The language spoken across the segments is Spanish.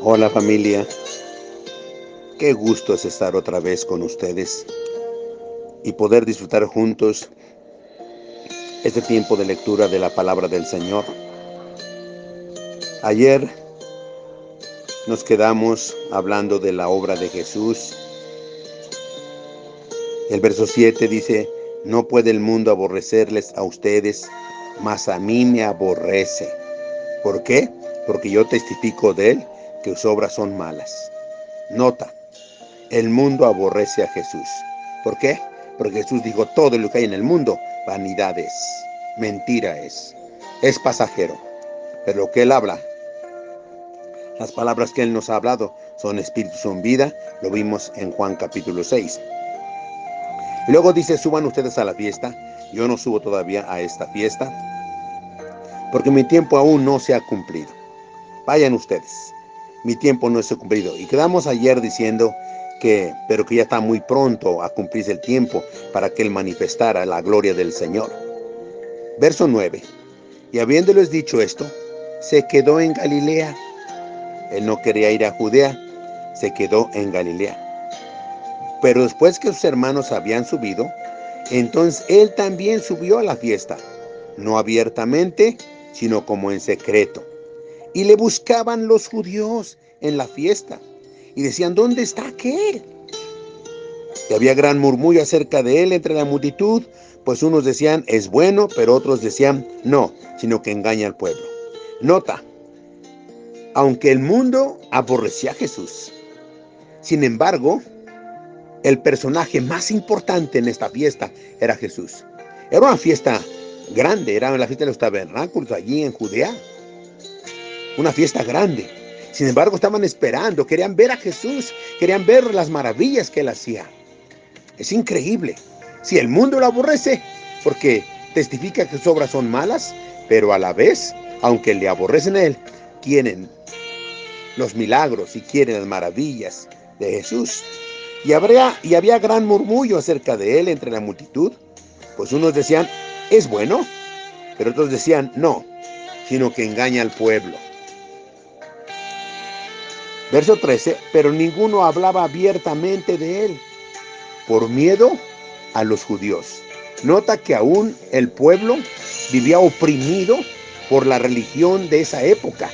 Hola familia, qué gusto es estar otra vez con ustedes y poder disfrutar juntos este tiempo de lectura de la palabra del Señor. Ayer nos quedamos hablando de la obra de Jesús. El verso 7 dice, no puede el mundo aborrecerles a ustedes, mas a mí me aborrece. ¿Por qué? Porque yo testifico de él que sus obras son malas. Nota, el mundo aborrece a Jesús. ¿Por qué? Porque Jesús dijo, todo lo que hay en el mundo, vanidad es, mentira es, es pasajero. Pero lo que Él habla, las palabras que Él nos ha hablado son espíritu, son vida, lo vimos en Juan capítulo 6. Y luego dice, suban ustedes a la fiesta, yo no subo todavía a esta fiesta, porque mi tiempo aún no se ha cumplido. Vayan ustedes mi tiempo no es cumplido. Y quedamos ayer diciendo que, pero que ya está muy pronto a cumplirse el tiempo para que Él manifestara la gloria del Señor. Verso 9. Y habiéndoles dicho esto, se quedó en Galilea. Él no quería ir a Judea, se quedó en Galilea. Pero después que sus hermanos habían subido, entonces él también subió a la fiesta, no abiertamente, sino como en secreto. Y le buscaban los judíos en la fiesta y decían, ¿dónde está aquel? Y había gran murmullo acerca de él entre la multitud, pues unos decían, es bueno, pero otros decían, no, sino que engaña al pueblo. Nota, aunque el mundo aborrecía a Jesús, sin embargo, el personaje más importante en esta fiesta era Jesús. Era una fiesta grande, era la fiesta de los tabernáculos allí en Judea una fiesta grande. Sin embargo, estaban esperando, querían ver a Jesús, querían ver las maravillas que él hacía. Es increíble. Si el mundo lo aborrece, porque testifica que sus obras son malas, pero a la vez, aunque le aborrecen a él, quieren los milagros y quieren las maravillas de Jesús. Y, y había gran murmullo acerca de él entre la multitud, pues unos decían, es bueno, pero otros decían, no, sino que engaña al pueblo. Verso 13, pero ninguno hablaba abiertamente de él por miedo a los judíos. Nota que aún el pueblo vivía oprimido por la religión de esa época,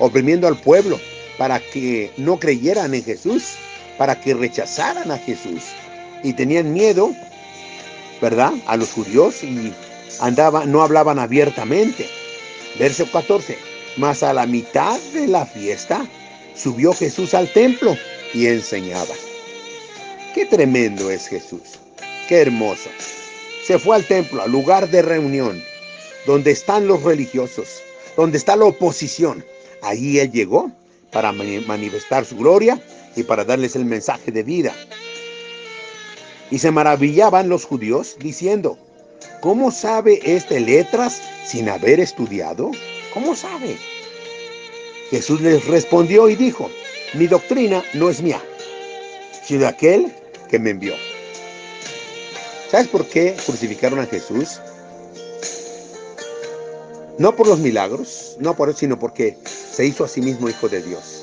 oprimiendo al pueblo para que no creyeran en Jesús, para que rechazaran a Jesús. Y tenían miedo, ¿verdad? A los judíos y andaban, no hablaban abiertamente. Verso 14, mas a la mitad de la fiesta subió Jesús al templo y enseñaba. Qué tremendo es Jesús, qué hermoso. Se fue al templo, al lugar de reunión, donde están los religiosos, donde está la oposición. Allí Él llegó para manifestar su gloria y para darles el mensaje de vida. Y se maravillaban los judíos diciendo, ¿cómo sabe este letras sin haber estudiado? ¿Cómo sabe? Jesús les respondió y dijo, mi doctrina no es mía, sino aquel que me envió. ¿Sabes por qué crucificaron a Jesús? No por los milagros, no por eso, sino porque se hizo a sí mismo hijo de Dios.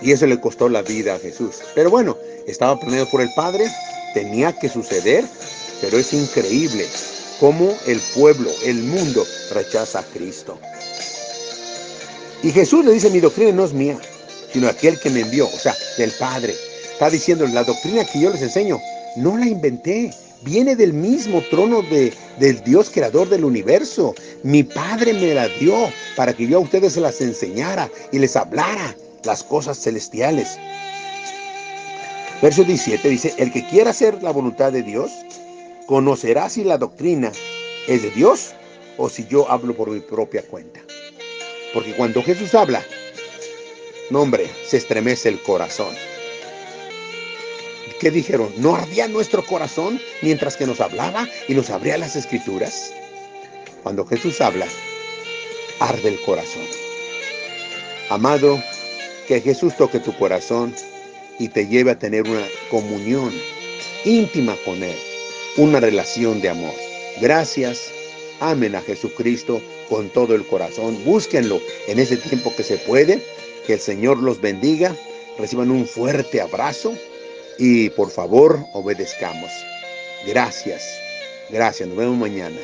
Y eso le costó la vida a Jesús. Pero bueno, estaba planeado por el Padre, tenía que suceder, pero es increíble cómo el pueblo, el mundo rechaza a Cristo. Y Jesús le dice, mi doctrina no es mía, sino aquel que me envió, o sea, del Padre. Está diciendo, la doctrina que yo les enseño, no la inventé, viene del mismo trono de, del Dios creador del universo. Mi Padre me la dio para que yo a ustedes se las enseñara y les hablara las cosas celestiales. Verso 17 dice, el que quiera hacer la voluntad de Dios, conocerá si la doctrina es de Dios o si yo hablo por mi propia cuenta. Porque cuando Jesús habla, no hombre, se estremece el corazón. ¿Qué dijeron? ¿No ardía nuestro corazón mientras que nos hablaba y nos abría las escrituras? Cuando Jesús habla, arde el corazón. Amado, que Jesús toque tu corazón y te lleve a tener una comunión íntima con Él, una relación de amor. Gracias Amen a Jesucristo con todo el corazón. Búsquenlo en ese tiempo que se puede Que el Señor los bendiga, reciban un fuerte abrazo y por favor obedezcamos. Gracias, gracias, nos vemos mañana.